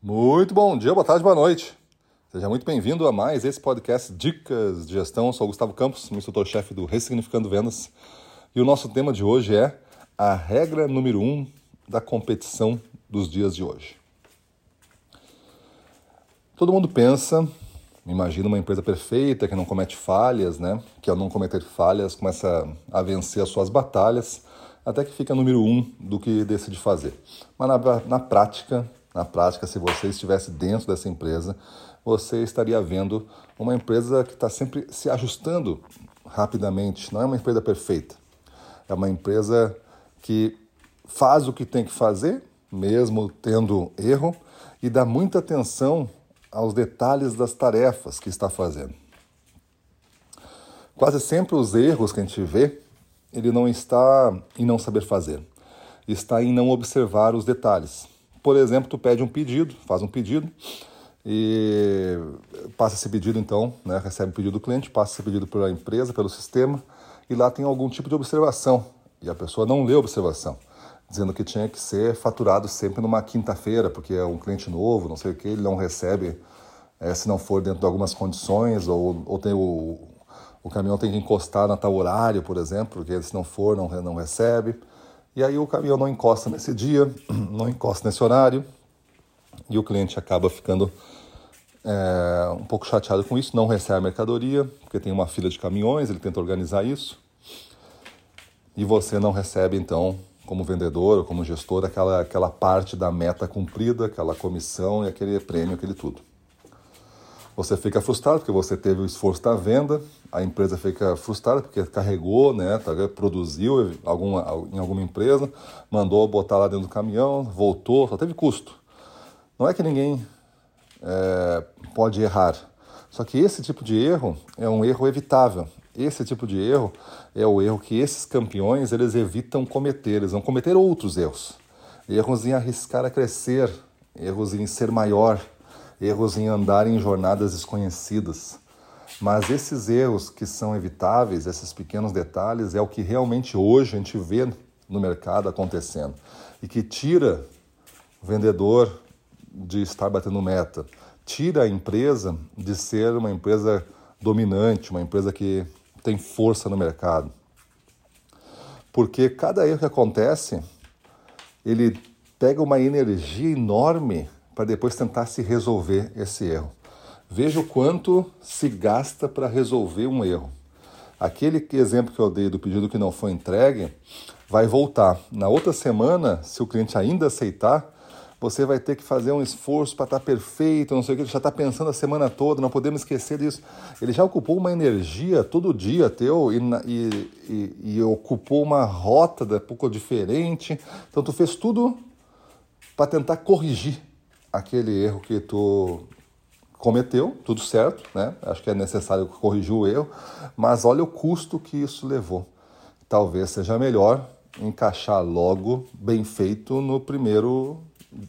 Muito bom dia, boa tarde, boa noite. Seja muito bem-vindo a mais esse podcast Dicas de Gestão. Eu sou o Gustavo Campos, instrutor-chefe do Ressignificando Vendas. E o nosso tema de hoje é a regra número um da competição dos dias de hoje. Todo mundo pensa, imagina uma empresa perfeita que não comete falhas, né? Que ao não cometer falhas começa a vencer as suas batalhas, até que fica número um do que decide fazer. Mas na, na prática, na prática, se você estivesse dentro dessa empresa, você estaria vendo uma empresa que está sempre se ajustando rapidamente. Não é uma empresa perfeita. É uma empresa que faz o que tem que fazer, mesmo tendo erro, e dá muita atenção aos detalhes das tarefas que está fazendo. Quase sempre os erros que a gente vê, ele não está em não saber fazer, está em não observar os detalhes. Por exemplo, tu pede um pedido, faz um pedido e passa esse pedido então, né, recebe o pedido do cliente, passa esse pedido pela empresa, pelo sistema e lá tem algum tipo de observação e a pessoa não lê a observação, dizendo que tinha que ser faturado sempre numa quinta-feira, porque é um cliente novo, não sei o que, ele não recebe é, se não for dentro de algumas condições ou, ou tem o, o caminhão tem que encostar na tal horário, por exemplo, porque se não for não, não recebe. E aí o caminhão não encosta nesse dia, não encosta nesse horário, e o cliente acaba ficando é, um pouco chateado com isso, não recebe a mercadoria, porque tem uma fila de caminhões, ele tenta organizar isso, e você não recebe então, como vendedor ou como gestor, aquela, aquela parte da meta cumprida, aquela comissão e aquele prêmio, aquele tudo. Você fica frustrado porque você teve o esforço da venda, a empresa fica frustrada porque carregou, né, tá, produziu alguma, em alguma empresa, mandou botar lá dentro do caminhão, voltou, só teve custo. Não é que ninguém é, pode errar, só que esse tipo de erro é um erro evitável. Esse tipo de erro é o erro que esses campeões eles evitam cometer, eles vão cometer outros erros. Erros em arriscar a crescer, erros em ser maior, erros em andar em jornadas desconhecidas. Mas esses erros que são evitáveis, esses pequenos detalhes, é o que realmente hoje a gente vê no mercado acontecendo e que tira o vendedor de estar batendo meta, tira a empresa de ser uma empresa dominante, uma empresa que tem força no mercado. Porque cada erro que acontece, ele pega uma energia enorme para depois tentar se resolver esse erro. Veja o quanto se gasta para resolver um erro. Aquele exemplo que eu dei do pedido que não foi entregue vai voltar. Na outra semana, se o cliente ainda aceitar, você vai ter que fazer um esforço para estar tá perfeito, não sei o que, já está pensando a semana toda, não podemos esquecer disso. Ele já ocupou uma energia todo dia teu e, e, e, e ocupou uma rota um pouco diferente. Então tu fez tudo para tentar corrigir aquele erro que tu cometeu, tudo certo, né? Acho que é necessário corrigir o erro, mas olha o custo que isso levou. Talvez seja melhor encaixar logo bem feito no primeiro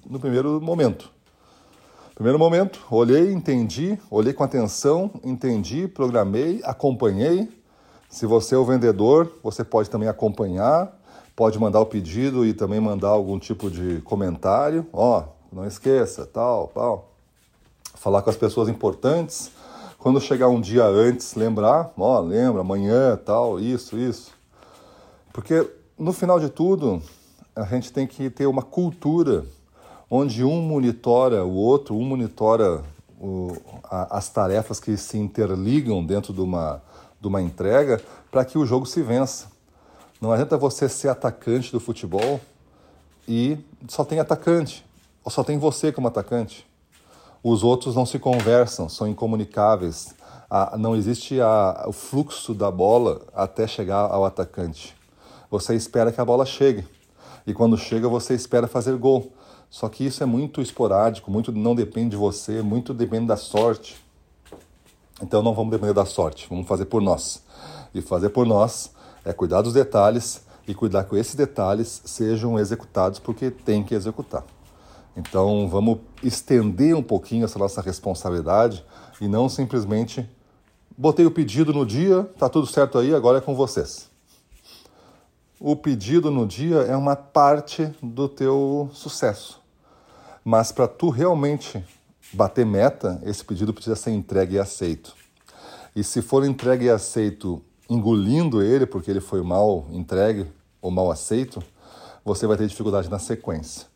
no primeiro momento. Primeiro momento, olhei, entendi, olhei com atenção, entendi, programei, acompanhei. Se você é o vendedor, você pode também acompanhar, pode mandar o pedido e também mandar algum tipo de comentário. Ó, não esqueça, tal, tal. Falar com as pessoas importantes. Quando chegar um dia antes, lembrar, ó, lembra, amanhã, tal, isso, isso. Porque no final de tudo, a gente tem que ter uma cultura onde um monitora o outro, um monitora o, a, as tarefas que se interligam dentro de uma, de uma entrega para que o jogo se vença. Não adianta você ser atacante do futebol e só tem atacante só tem você como atacante. Os outros não se conversam, são incomunicáveis. não existe a, o fluxo da bola até chegar ao atacante. Você espera que a bola chegue. E quando chega, você espera fazer gol. Só que isso é muito esporádico, muito não depende de você, muito depende da sorte. Então não vamos depender da sorte, vamos fazer por nós. E fazer por nós é cuidar dos detalhes e cuidar que esses detalhes sejam executados porque tem que executar. Então vamos estender um pouquinho essa nossa responsabilidade e não simplesmente botei o pedido no dia, tá tudo certo aí, agora é com vocês. O pedido no dia é uma parte do teu sucesso. mas para tu realmente bater meta, esse pedido precisa ser entregue e aceito. E se for entregue e aceito engolindo ele, porque ele foi mal entregue ou mal aceito, você vai ter dificuldade na sequência.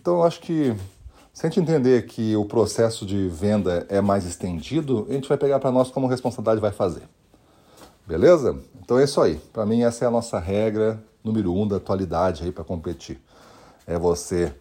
Então eu acho que se a gente entender que o processo de venda é mais estendido, a gente vai pegar para nós como responsabilidade vai fazer. Beleza? Então é isso aí. Para mim essa é a nossa regra número um da atualidade aí para competir. É você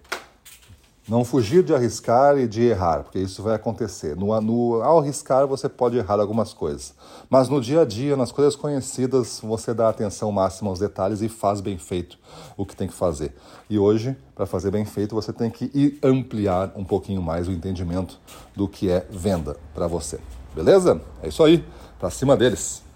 não fugir de arriscar e de errar, porque isso vai acontecer. No, no, ao arriscar, você pode errar algumas coisas. Mas no dia a dia, nas coisas conhecidas, você dá atenção máxima aos detalhes e faz bem feito o que tem que fazer. E hoje, para fazer bem feito, você tem que ampliar um pouquinho mais o entendimento do que é venda para você. Beleza? É isso aí. Para cima deles.